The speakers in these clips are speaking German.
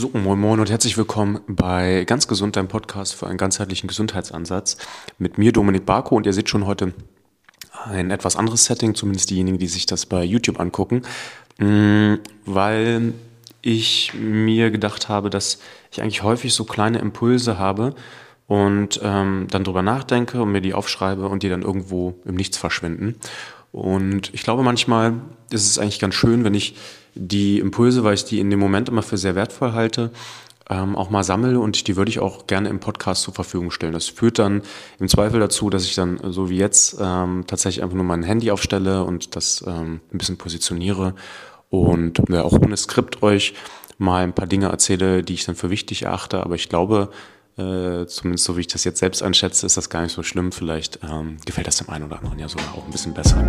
So, moin moin und herzlich willkommen bei Ganz Gesund, deinem Podcast für einen ganzheitlichen Gesundheitsansatz mit mir Dominik Barko und ihr seht schon heute ein etwas anderes Setting, zumindest diejenigen, die sich das bei YouTube angucken, mm, weil ich mir gedacht habe, dass ich eigentlich häufig so kleine Impulse habe und ähm, dann drüber nachdenke und mir die aufschreibe und die dann irgendwo im Nichts verschwinden. Und ich glaube, manchmal ist es eigentlich ganz schön, wenn ich die Impulse, weil ich die in dem Moment immer für sehr wertvoll halte, ähm, auch mal sammle und die würde ich auch gerne im Podcast zur Verfügung stellen. Das führt dann im Zweifel dazu, dass ich dann so wie jetzt ähm, tatsächlich einfach nur mein Handy aufstelle und das ähm, ein bisschen positioniere und ja, auch ohne Skript euch mal ein paar Dinge erzähle, die ich dann für wichtig erachte. Aber ich glaube, äh, zumindest so wie ich das jetzt selbst einschätze, ist das gar nicht so schlimm. Vielleicht ähm, gefällt das dem einen oder anderen ja sogar auch ein bisschen besser.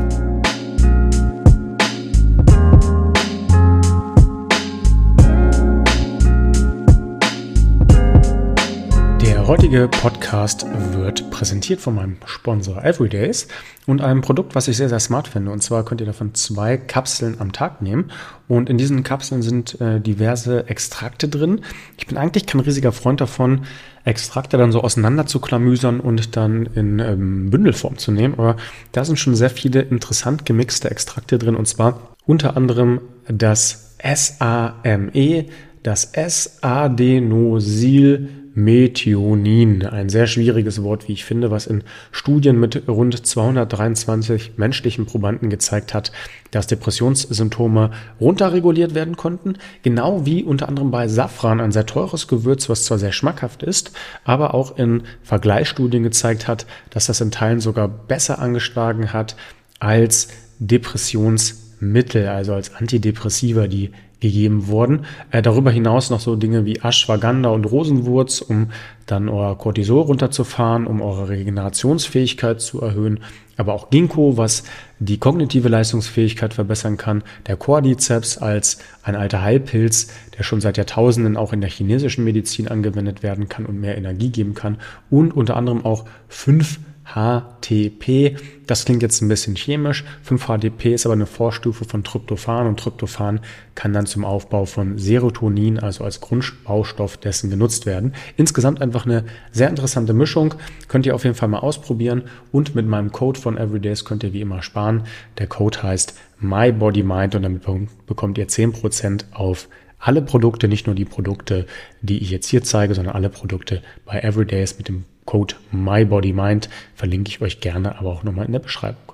Heutige Podcast wird präsentiert von meinem Sponsor Everydays und einem Produkt, was ich sehr, sehr smart finde. Und zwar könnt ihr davon zwei Kapseln am Tag nehmen. Und in diesen Kapseln sind äh, diverse Extrakte drin. Ich bin eigentlich kein riesiger Freund davon, Extrakte dann so auseinander zu klamüsern und dann in ähm, Bündelform zu nehmen. Aber da sind schon sehr viele interessant gemixte Extrakte drin. Und zwar unter anderem das SAME, das S-Adenosil Methionin. Ein sehr schwieriges Wort, wie ich finde, was in Studien mit rund 223 menschlichen Probanden gezeigt hat, dass Depressionssymptome runterreguliert werden konnten. Genau wie unter anderem bei Safran, ein sehr teures Gewürz, was zwar sehr schmackhaft ist, aber auch in Vergleichsstudien gezeigt hat, dass das in Teilen sogar besser angeschlagen hat als Depressionsmittel, also als Antidepressiva, die gegeben wurden. Äh, darüber hinaus noch so Dinge wie Ashwagandha und Rosenwurz, um dann euer Cortisol runterzufahren, um eure Regenerationsfähigkeit zu erhöhen. Aber auch Ginkgo, was die kognitive Leistungsfähigkeit verbessern kann. Der Cordyceps als ein alter Heilpilz, der schon seit Jahrtausenden auch in der chinesischen Medizin angewendet werden kann und mehr Energie geben kann. Und unter anderem auch fünf HTP. Das klingt jetzt ein bisschen chemisch. 5-HTP ist aber eine Vorstufe von Tryptophan und Tryptophan kann dann zum Aufbau von Serotonin, also als Grundbaustoff dessen genutzt werden. Insgesamt einfach eine sehr interessante Mischung. Könnt ihr auf jeden Fall mal ausprobieren und mit meinem Code von Everydays könnt ihr wie immer sparen. Der Code heißt MyBodyMind und damit bekommt ihr 10% auf alle Produkte, nicht nur die Produkte, die ich jetzt hier zeige, sondern alle Produkte bei Everydays mit dem Code MyBodyMind verlinke ich euch gerne, aber auch nochmal in der Beschreibung.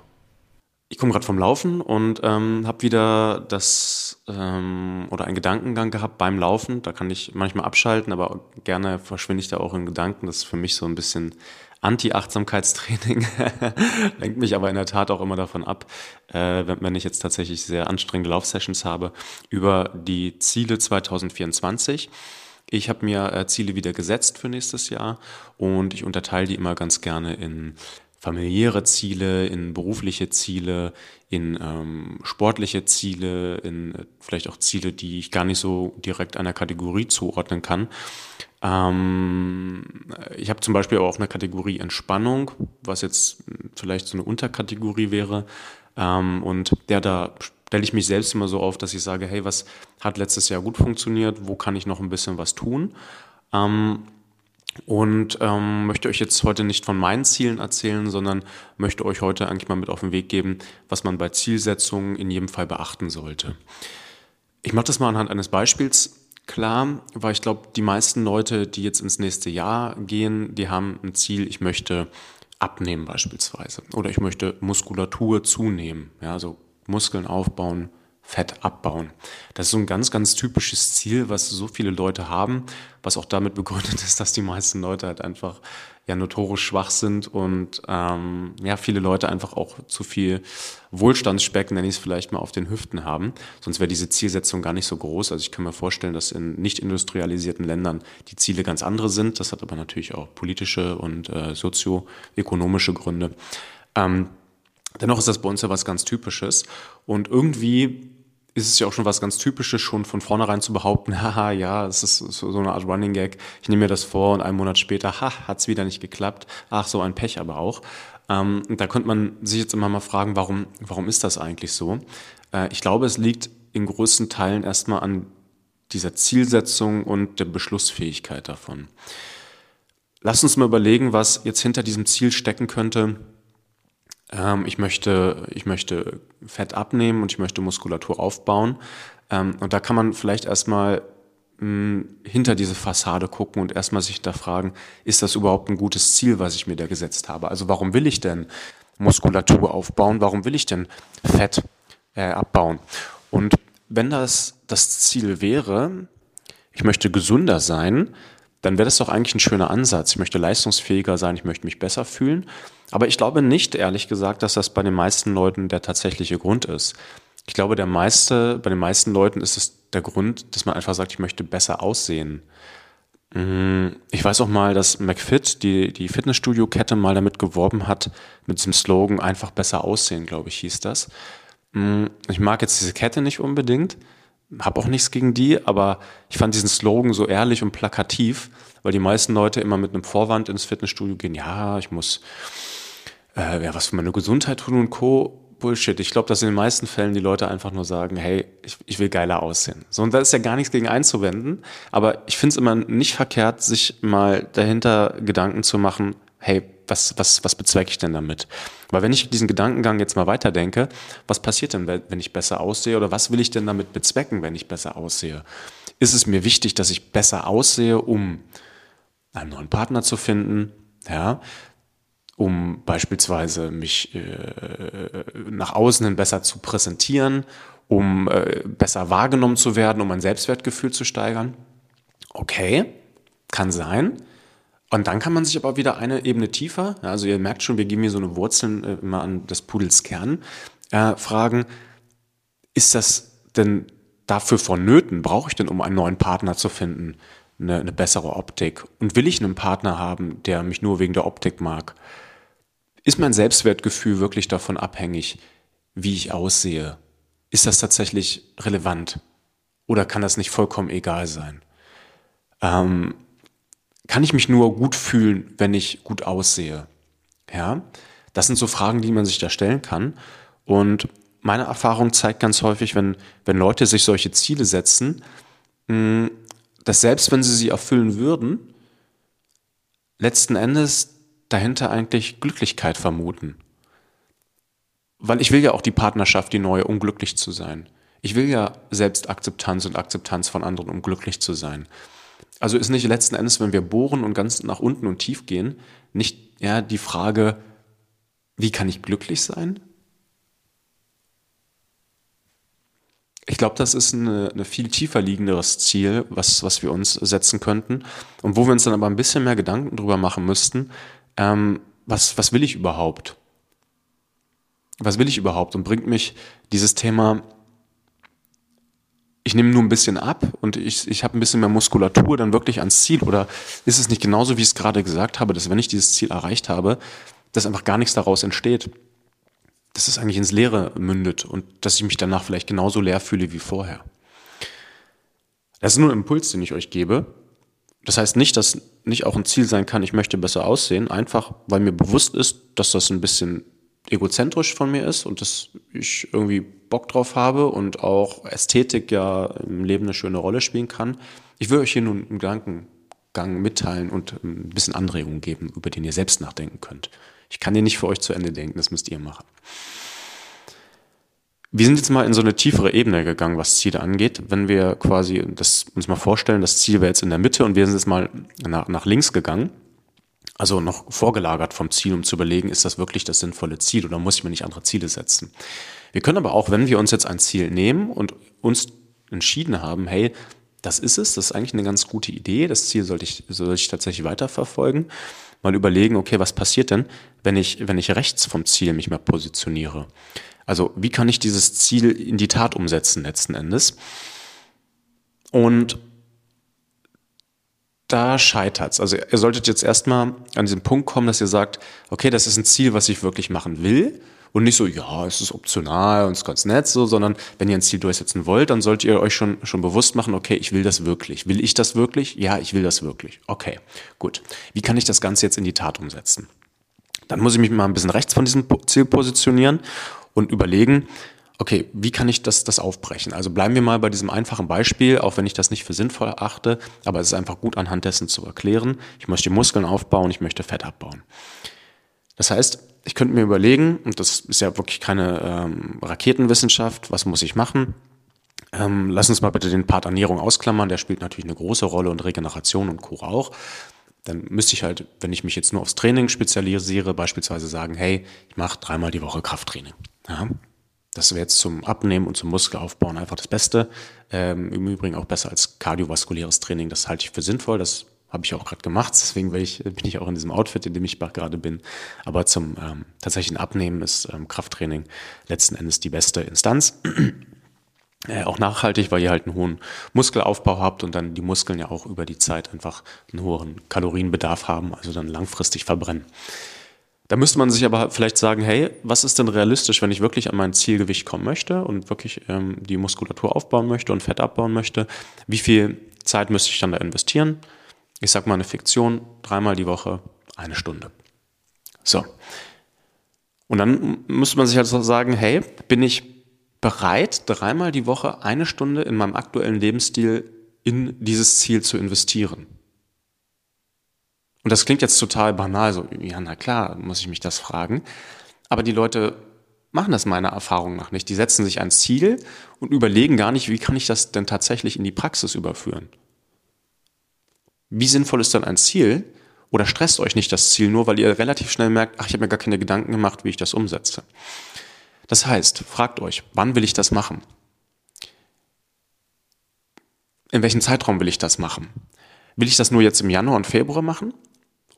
Ich komme gerade vom Laufen und ähm, habe wieder das ähm, oder einen Gedankengang gehabt beim Laufen. Da kann ich manchmal abschalten, aber gerne verschwinde ich da auch in Gedanken. Das ist für mich so ein bisschen Anti-Achtsamkeitstraining. Lenkt mich aber in der Tat auch immer davon ab, äh, wenn, wenn ich jetzt tatsächlich sehr anstrengende Laufsessions habe, über die Ziele 2024. Ich habe mir äh, Ziele wieder gesetzt für nächstes Jahr und ich unterteile die immer ganz gerne in familiäre Ziele, in berufliche Ziele, in ähm, sportliche Ziele, in äh, vielleicht auch Ziele, die ich gar nicht so direkt einer Kategorie zuordnen kann. Ähm, ich habe zum Beispiel auch eine Kategorie Entspannung, was jetzt vielleicht so eine Unterkategorie wäre. Ähm, und der da stelle ich mich selbst immer so auf, dass ich sage, hey, was hat letztes Jahr gut funktioniert, wo kann ich noch ein bisschen was tun? Ähm, und ähm, möchte euch jetzt heute nicht von meinen Zielen erzählen, sondern möchte euch heute eigentlich mal mit auf den Weg geben, was man bei Zielsetzungen in jedem Fall beachten sollte. Ich mache das mal anhand eines Beispiels klar, weil ich glaube, die meisten Leute, die jetzt ins nächste Jahr gehen, die haben ein Ziel, ich möchte abnehmen beispielsweise oder ich möchte Muskulatur zunehmen, ja, also Muskeln aufbauen, Fett abbauen. Das ist so ein ganz, ganz typisches Ziel, was so viele Leute haben, was auch damit begründet ist, dass die meisten Leute halt einfach ja notorisch schwach sind und ähm, ja viele Leute einfach auch zu viel Wohlstandsspeck, nenne ich es vielleicht mal, auf den Hüften haben. Sonst wäre diese Zielsetzung gar nicht so groß. Also ich kann mir vorstellen, dass in nicht industrialisierten Ländern die Ziele ganz andere sind. Das hat aber natürlich auch politische und äh, sozioökonomische Gründe. Ähm, Dennoch ist das bei uns ja was ganz Typisches. Und irgendwie ist es ja auch schon was ganz Typisches, schon von vornherein zu behaupten, haha, ja, es ist so eine Art Running Gag. Ich nehme mir das vor und einen Monat später, ha, hat es wieder nicht geklappt. Ach, so ein Pech aber auch. Ähm, da könnte man sich jetzt immer mal fragen, warum, warum ist das eigentlich so? Äh, ich glaube, es liegt in größten Teilen erstmal an dieser Zielsetzung und der Beschlussfähigkeit davon. Lass uns mal überlegen, was jetzt hinter diesem Ziel stecken könnte. Ähm, ich, möchte, ich möchte Fett abnehmen und ich möchte Muskulatur aufbauen. Ähm, und da kann man vielleicht erstmal mh, hinter diese Fassade gucken und erstmal sich da fragen, ist das überhaupt ein gutes Ziel, was ich mir da gesetzt habe? Also warum will ich denn Muskulatur aufbauen? Warum will ich denn Fett äh, abbauen? Und wenn das das Ziel wäre, ich möchte gesünder sein, dann wäre das doch eigentlich ein schöner Ansatz. Ich möchte leistungsfähiger sein, ich möchte mich besser fühlen. Aber ich glaube nicht, ehrlich gesagt, dass das bei den meisten Leuten der tatsächliche Grund ist. Ich glaube, der meiste, bei den meisten Leuten ist es der Grund, dass man einfach sagt, ich möchte besser aussehen. Mm, ich weiß auch mal, dass McFit, die, die Fitnessstudio-Kette, mal damit geworben hat, mit diesem Slogan einfach besser aussehen, glaube ich, hieß das. Mm, ich mag jetzt diese Kette nicht unbedingt, habe auch nichts gegen die, aber ich fand diesen Slogan so ehrlich und plakativ, weil die meisten Leute immer mit einem Vorwand ins Fitnessstudio gehen, ja, ich muss äh, ja, was für meine Gesundheit tun und Co. Bullshit. Ich glaube, dass in den meisten Fällen die Leute einfach nur sagen, hey, ich, ich will geiler aussehen. So, und da ist ja gar nichts gegen einzuwenden. Aber ich finde es immer nicht verkehrt, sich mal dahinter Gedanken zu machen, hey, was, was, was bezwecke ich denn damit? Weil wenn ich diesen Gedankengang jetzt mal weiterdenke, was passiert denn, wenn ich besser aussehe oder was will ich denn damit bezwecken, wenn ich besser aussehe? Ist es mir wichtig, dass ich besser aussehe, um einen neuen Partner zu finden? Ja, um beispielsweise mich äh, nach außen hin besser zu präsentieren, um äh, besser wahrgenommen zu werden, um mein Selbstwertgefühl zu steigern. Okay, kann sein. Und dann kann man sich aber wieder eine Ebene tiefer, also ihr merkt schon, wir geben hier so eine Wurzeln äh, immer an des Pudels Kern, äh, fragen, ist das denn dafür vonnöten? Brauche ich denn, um einen neuen Partner zu finden, eine, eine bessere Optik? Und will ich einen Partner haben, der mich nur wegen der Optik mag? Ist mein Selbstwertgefühl wirklich davon abhängig, wie ich aussehe? Ist das tatsächlich relevant? Oder kann das nicht vollkommen egal sein? Ähm, kann ich mich nur gut fühlen, wenn ich gut aussehe? Ja, das sind so Fragen, die man sich da stellen kann. Und meine Erfahrung zeigt ganz häufig, wenn, wenn Leute sich solche Ziele setzen, hm, dass selbst wenn sie sie erfüllen würden, letzten Endes dahinter eigentlich Glücklichkeit vermuten. Weil ich will ja auch die Partnerschaft, die neue, um glücklich zu sein. Ich will ja Selbstakzeptanz und Akzeptanz von anderen, um glücklich zu sein. Also ist nicht letzten Endes, wenn wir bohren und ganz nach unten und tief gehen, nicht ja, die Frage, wie kann ich glücklich sein? Ich glaube, das ist eine, eine, viel tiefer liegenderes Ziel, was, was wir uns setzen könnten. Und wo wir uns dann aber ein bisschen mehr Gedanken drüber machen müssten, ähm, was, was will ich überhaupt? Was will ich überhaupt? Und bringt mich dieses Thema ich nehme nur ein bisschen ab und ich, ich habe ein bisschen mehr Muskulatur dann wirklich ans Ziel? Oder ist es nicht genauso, wie ich es gerade gesagt habe, dass wenn ich dieses Ziel erreicht habe, dass einfach gar nichts daraus entsteht? Dass es eigentlich ins Leere mündet und dass ich mich danach vielleicht genauso leer fühle wie vorher. Das ist nur ein Impuls, den ich euch gebe. Das heißt nicht, dass nicht auch ein Ziel sein kann, ich möchte besser aussehen, einfach weil mir bewusst ist, dass das ein bisschen egozentrisch von mir ist und dass ich irgendwie Bock drauf habe und auch Ästhetik ja im Leben eine schöne Rolle spielen kann. Ich will euch hier nun einen Gedankengang mitteilen und ein bisschen Anregungen geben, über den ihr selbst nachdenken könnt. Ich kann den nicht für euch zu Ende denken, das müsst ihr machen. Wir sind jetzt mal in so eine tiefere Ebene gegangen, was Ziele angeht. Wenn wir quasi das uns mal vorstellen, das Ziel wäre jetzt in der Mitte und wir sind jetzt mal nach, nach links gegangen also noch vorgelagert vom Ziel, um zu überlegen, ist das wirklich das sinnvolle Ziel oder muss ich mir nicht andere Ziele setzen? Wir können aber auch, wenn wir uns jetzt ein Ziel nehmen und uns entschieden haben, hey, das ist es, das ist eigentlich eine ganz gute Idee, das Ziel sollte ich, sollte ich tatsächlich weiterverfolgen, mal überlegen, okay, was passiert denn, wenn ich, wenn ich rechts vom Ziel mich mehr positioniere? Also, wie kann ich dieses Ziel in die Tat umsetzen letzten Endes? Und da scheitert's. Also ihr solltet jetzt erstmal an diesen Punkt kommen, dass ihr sagt, okay, das ist ein Ziel, was ich wirklich machen will. Und nicht so, ja, es ist optional und es ist ganz nett so, sondern wenn ihr ein Ziel durchsetzen wollt, dann solltet ihr euch schon, schon bewusst machen, okay, ich will das wirklich. Will ich das wirklich? Ja, ich will das wirklich. Okay, gut. Wie kann ich das Ganze jetzt in die Tat umsetzen? Dann muss ich mich mal ein bisschen rechts von diesem Ziel positionieren und überlegen, okay, wie kann ich das, das aufbrechen? Also bleiben wir mal bei diesem einfachen Beispiel, auch wenn ich das nicht für sinnvoll erachte, aber es ist einfach gut anhand dessen zu erklären. Ich möchte Muskeln aufbauen, ich möchte Fett abbauen. Das heißt, ich könnte mir überlegen, und das ist ja wirklich keine ähm, Raketenwissenschaft, was muss ich machen? Ähm, lass uns mal bitte den Part Ernährung ausklammern, der spielt natürlich eine große Rolle und Regeneration und Co. auch. Dann müsste ich halt, wenn ich mich jetzt nur aufs Training spezialisiere, beispielsweise sagen, hey, ich mache dreimal die Woche Krafttraining. Ja, das wäre jetzt zum Abnehmen und zum Muskelaufbauen einfach das Beste. Ähm, Im Übrigen auch besser als kardiovaskuläres Training. Das halte ich für sinnvoll. Das habe ich auch gerade gemacht. Deswegen ich, bin ich auch in diesem Outfit, in dem ich gerade bin. Aber zum ähm, tatsächlichen Abnehmen ist ähm, Krafttraining letzten Endes die beste Instanz. äh, auch nachhaltig, weil ihr halt einen hohen Muskelaufbau habt und dann die Muskeln ja auch über die Zeit einfach einen hohen Kalorienbedarf haben, also dann langfristig verbrennen. Da müsste man sich aber vielleicht sagen, hey, was ist denn realistisch, wenn ich wirklich an mein Zielgewicht kommen möchte und wirklich ähm, die Muskulatur aufbauen möchte und Fett abbauen möchte? Wie viel Zeit müsste ich dann da investieren? Ich sag mal eine Fiktion, dreimal die Woche, eine Stunde. So. Und dann müsste man sich halt so sagen, hey, bin ich bereit, dreimal die Woche eine Stunde in meinem aktuellen Lebensstil in dieses Ziel zu investieren? Und das klingt jetzt total banal, so, ja, na klar, muss ich mich das fragen. Aber die Leute machen das meiner Erfahrung nach nicht. Die setzen sich ein Ziel und überlegen gar nicht, wie kann ich das denn tatsächlich in die Praxis überführen. Wie sinnvoll ist dann ein Ziel? Oder stresst euch nicht das Ziel nur, weil ihr relativ schnell merkt, ach, ich habe mir gar keine Gedanken gemacht, wie ich das umsetze. Das heißt, fragt euch, wann will ich das machen? In welchem Zeitraum will ich das machen? Will ich das nur jetzt im Januar und Februar machen?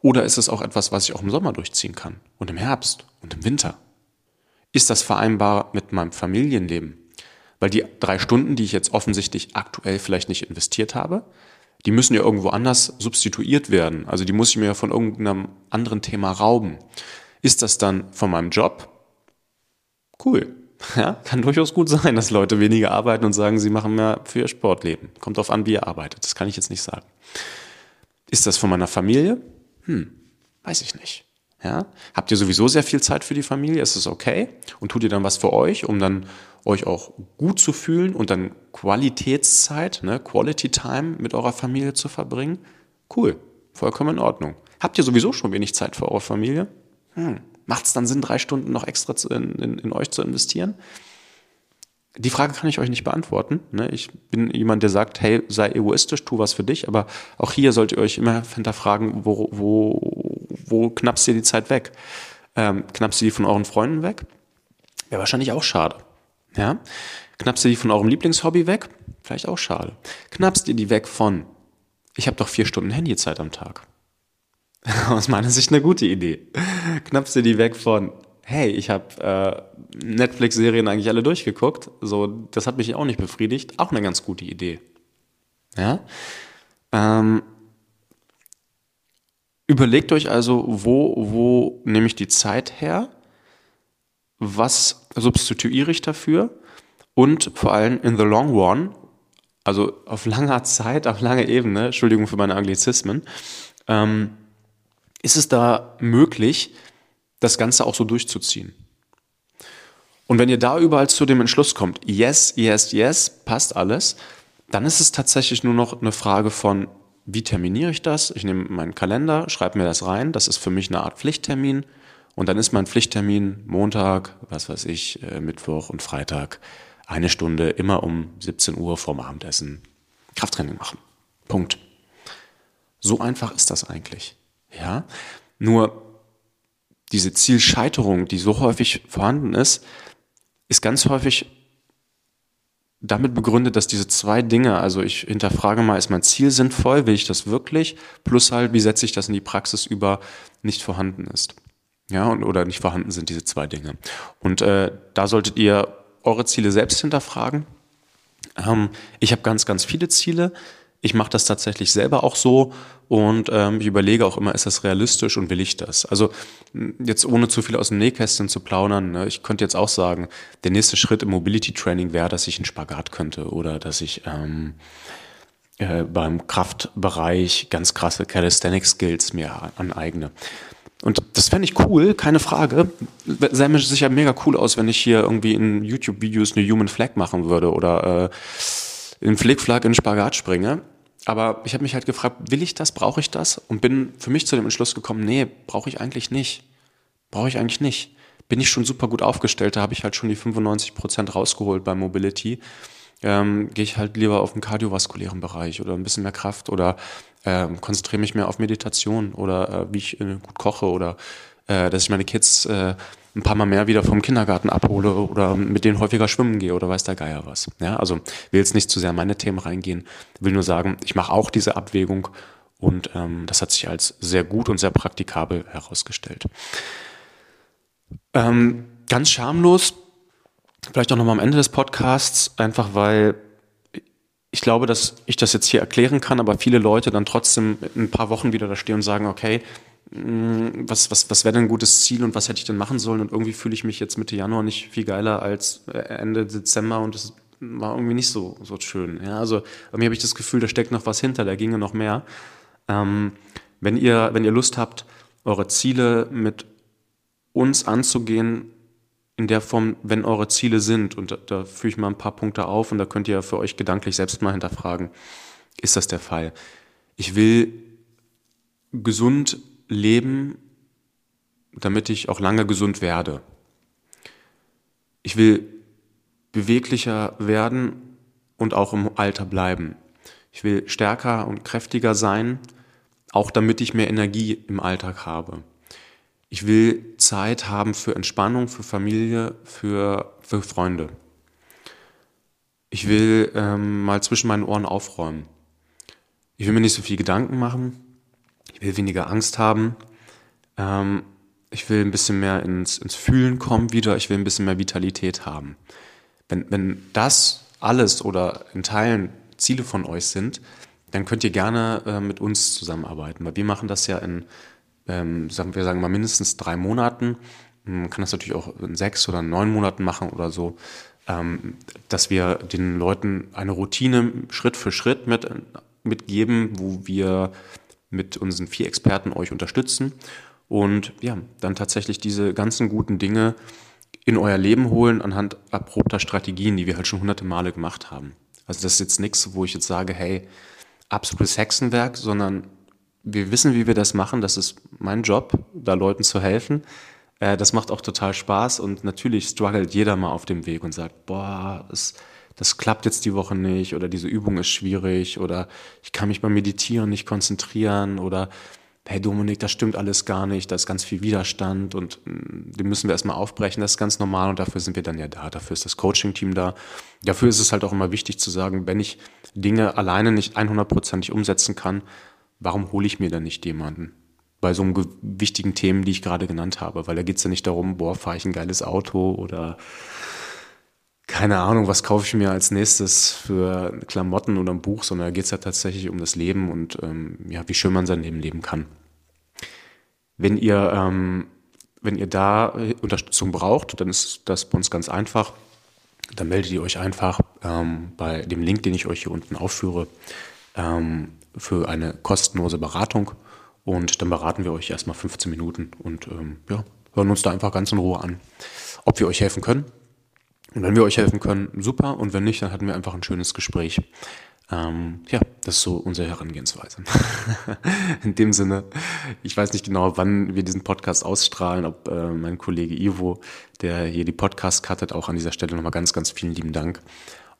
Oder ist es auch etwas, was ich auch im Sommer durchziehen kann und im Herbst und im Winter? Ist das vereinbar mit meinem Familienleben? Weil die drei Stunden, die ich jetzt offensichtlich aktuell vielleicht nicht investiert habe, die müssen ja irgendwo anders substituiert werden. Also die muss ich mir ja von irgendeinem anderen Thema rauben. Ist das dann von meinem Job? Cool. Ja, kann durchaus gut sein, dass Leute weniger arbeiten und sagen, sie machen mehr für ihr Sportleben. Kommt darauf an, wie ihr arbeitet. Das kann ich jetzt nicht sagen. Ist das von meiner Familie? Hm, weiß ich nicht. Ja? Habt ihr sowieso sehr viel Zeit für die Familie? Ist es okay? Und tut ihr dann was für euch, um dann euch auch gut zu fühlen und dann Qualitätszeit, ne, Quality Time mit eurer Familie zu verbringen? Cool, vollkommen in Ordnung. Habt ihr sowieso schon wenig Zeit für eure Familie? Hm, Macht es dann Sinn, drei Stunden noch extra in, in, in euch zu investieren? Die Frage kann ich euch nicht beantworten. Ne? Ich bin jemand, der sagt, hey, sei egoistisch, tu was für dich, aber auch hier solltet ihr euch immer hinterfragen, wo, wo, wo knappst ihr die Zeit weg? Ähm, knappst ihr die von euren Freunden weg? Wäre wahrscheinlich auch schade. Ja? Knappst ihr die von eurem Lieblingshobby weg? Vielleicht auch schade. Knappst ihr die weg von, ich habe doch vier Stunden Handyzeit am Tag? Aus meiner Sicht eine gute Idee. Knappst du die weg von, hey, ich habe äh, Netflix-Serien eigentlich alle durchgeguckt. So, das hat mich auch nicht befriedigt. Auch eine ganz gute Idee. Ja. Ähm, überlegt euch also, wo, wo nehme ich die Zeit her? Was substituiere ich dafür? Und vor allem in the long run, also auf langer Zeit, auf lange Ebene, Entschuldigung für meine Anglizismen, ähm, ist es da möglich, das Ganze auch so durchzuziehen. Und wenn ihr da überall zu dem Entschluss kommt, yes, yes, yes, passt alles, dann ist es tatsächlich nur noch eine Frage von, wie terminiere ich das? Ich nehme meinen Kalender, schreibe mir das rein, das ist für mich eine Art Pflichttermin. Und dann ist mein Pflichttermin Montag, was weiß ich, äh, Mittwoch und Freitag, eine Stunde, immer um 17 Uhr vorm Abendessen Krafttraining machen. Punkt. So einfach ist das eigentlich. Ja, nur diese Zielscheiterung, die so häufig vorhanden ist, ist ganz häufig damit begründet, dass diese zwei Dinge, also ich hinterfrage mal, ist mein Ziel sinnvoll, will ich das wirklich, plus halt, wie setze ich das in die Praxis über, nicht vorhanden ist. Ja, und, oder nicht vorhanden sind diese zwei Dinge. Und äh, da solltet ihr eure Ziele selbst hinterfragen. Ähm, ich habe ganz, ganz viele Ziele. Ich mache das tatsächlich selber auch so und ähm, ich überlege auch immer, ist das realistisch und will ich das? Also jetzt ohne zu viel aus dem Nähkästchen zu plaudern, ne, ich könnte jetzt auch sagen, der nächste Schritt im Mobility Training wäre, dass ich einen Spagat könnte oder dass ich ähm, äh, beim Kraftbereich ganz krasse Calisthenics Skills mir aneigne. Und das fände ich cool, keine Frage. Sähe mir sicher mega cool aus, wenn ich hier irgendwie in YouTube-Videos eine Human Flag machen würde oder äh, in Flickflag in Spagat springe. Aber ich habe mich halt gefragt, will ich das, brauche ich das? Und bin für mich zu dem Entschluss gekommen, nee, brauche ich eigentlich nicht. Brauche ich eigentlich nicht. Bin ich schon super gut aufgestellt, da habe ich halt schon die 95 Prozent rausgeholt bei Mobility. Ähm, Gehe ich halt lieber auf den kardiovaskulären Bereich oder ein bisschen mehr Kraft oder ähm, konzentriere mich mehr auf Meditation oder äh, wie ich äh, gut koche oder äh, dass ich meine Kids äh, ein paar Mal mehr wieder vom Kindergarten abhole oder mit denen häufiger schwimmen gehe oder weiß der Geier was. Ja, also will jetzt nicht zu sehr in meine Themen reingehen, will nur sagen, ich mache auch diese Abwägung und ähm, das hat sich als sehr gut und sehr praktikabel herausgestellt. Ähm, ganz schamlos, vielleicht auch nochmal am Ende des Podcasts, einfach weil ich glaube, dass ich das jetzt hier erklären kann, aber viele Leute dann trotzdem in ein paar Wochen wieder da stehen und sagen, okay, was, was, was wäre denn ein gutes Ziel und was hätte ich denn machen sollen? Und irgendwie fühle ich mich jetzt Mitte Januar nicht viel geiler als äh, Ende Dezember und es war irgendwie nicht so, so schön. Ja, also bei mir habe ich das Gefühl, da steckt noch was hinter, da ginge noch mehr. Ähm, wenn, ihr, wenn ihr Lust habt, eure Ziele mit uns anzugehen, in der Form, wenn eure Ziele sind, und da, da führe ich mal ein paar Punkte auf und da könnt ihr für euch gedanklich selbst mal hinterfragen, ist das der Fall? Ich will gesund leben, damit ich auch lange gesund werde. Ich will beweglicher werden und auch im Alter bleiben. Ich will stärker und kräftiger sein, auch damit ich mehr Energie im Alltag habe. Ich will Zeit haben für Entspannung, für Familie, für, für Freunde. Ich will ähm, mal zwischen meinen Ohren aufräumen. Ich will mir nicht so viel Gedanken machen. Ich will weniger Angst haben. Ähm, ich will ein bisschen mehr ins, ins Fühlen kommen wieder. Ich will ein bisschen mehr Vitalität haben. Wenn, wenn das alles oder in Teilen Ziele von euch sind, dann könnt ihr gerne äh, mit uns zusammenarbeiten. Weil wir machen das ja in ähm, sagen wir sagen mal mindestens drei Monaten. Man kann das natürlich auch in sechs oder neun Monaten machen oder so, ähm, dass wir den Leuten eine Routine Schritt für Schritt mit, mitgeben, wo wir mit unseren vier Experten euch unterstützen und ja, dann tatsächlich diese ganzen guten Dinge in euer Leben holen anhand erprobter Strategien, die wir halt schon hunderte Male gemacht haben. Also das ist jetzt nichts, wo ich jetzt sage, hey, absolutes Hexenwerk, sondern wir wissen, wie wir das machen. Das ist mein Job, da Leuten zu helfen. Äh, das macht auch total Spaß und natürlich struggelt jeder mal auf dem Weg und sagt, boah, das, das klappt jetzt die Woche nicht oder diese Übung ist schwierig oder ich kann mich beim Meditieren nicht konzentrieren oder hey Dominik, das stimmt alles gar nicht, da ist ganz viel Widerstand und mm, den müssen wir erstmal aufbrechen, das ist ganz normal und dafür sind wir dann ja da, dafür ist das Coaching-Team da. Dafür ist es halt auch immer wichtig zu sagen, wenn ich Dinge alleine nicht 100%ig umsetzen kann, warum hole ich mir dann nicht jemanden? Bei so einem wichtigen Themen, die ich gerade genannt habe, weil da geht es ja nicht darum, boah, fahre ich ein geiles Auto oder keine Ahnung, was kaufe ich mir als nächstes für Klamotten oder ein Buch, sondern da geht es ja tatsächlich um das Leben und ähm, ja, wie schön man sein Leben leben kann. Wenn ihr, ähm, wenn ihr da Unterstützung braucht, dann ist das bei uns ganz einfach. Dann meldet ihr euch einfach ähm, bei dem Link, den ich euch hier unten aufführe. Ähm, für eine kostenlose Beratung und dann beraten wir euch erstmal 15 Minuten und ähm, ja, hören uns da einfach ganz in Ruhe an, ob wir euch helfen können. Und wenn wir euch helfen können, super. Und wenn nicht, dann hatten wir einfach ein schönes Gespräch. Ähm, ja, das ist so unsere Herangehensweise. in dem Sinne, ich weiß nicht genau, wann wir diesen Podcast ausstrahlen, ob äh, mein Kollege Ivo, der hier die Podcast cuttet, auch an dieser Stelle nochmal ganz, ganz vielen lieben Dank.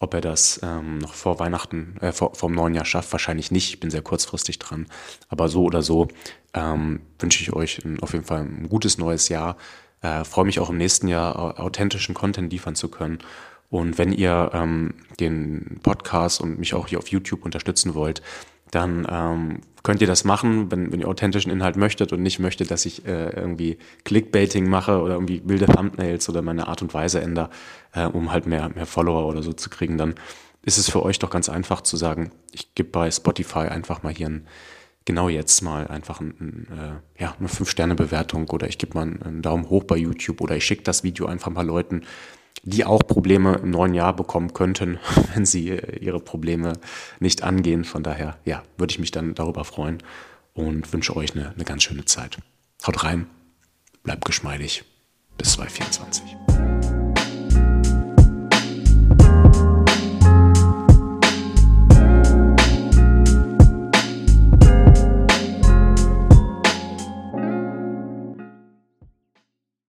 Ob er das ähm, noch vor Weihnachten, äh, vor, vor dem neuen Jahr schafft, wahrscheinlich nicht. Ich bin sehr kurzfristig dran. Aber so oder so ähm, wünsche ich euch auf jeden Fall ein gutes neues Jahr. Äh, freue mich auch im nächsten Jahr authentischen Content liefern zu können. Und wenn ihr ähm, den Podcast und mich auch hier auf YouTube unterstützen wollt, dann ähm, könnt ihr das machen, wenn, wenn ihr authentischen Inhalt möchtet und nicht möchtet, dass ich äh, irgendwie Clickbaiting mache oder irgendwie wilde Thumbnails oder meine Art und Weise ändere, äh, um halt mehr, mehr Follower oder so zu kriegen, dann ist es für euch doch ganz einfach zu sagen, ich gebe bei Spotify einfach mal hier ein, genau jetzt mal einfach ein, ein, äh, ja, eine 5-Sterne-Bewertung oder ich gebe mal einen, Daumen hoch bei YouTube oder ich schicke das Video einfach mal Leuten, die auch Probleme im neuen Jahr bekommen könnten, wenn sie äh, ihre Probleme nicht angehen. Von daher, ja, würde ich mich dann darüber freuen und wünsche euch eine, eine ganz schöne Zeit. Haut rein, bleibt geschmeidig. Bis 2024.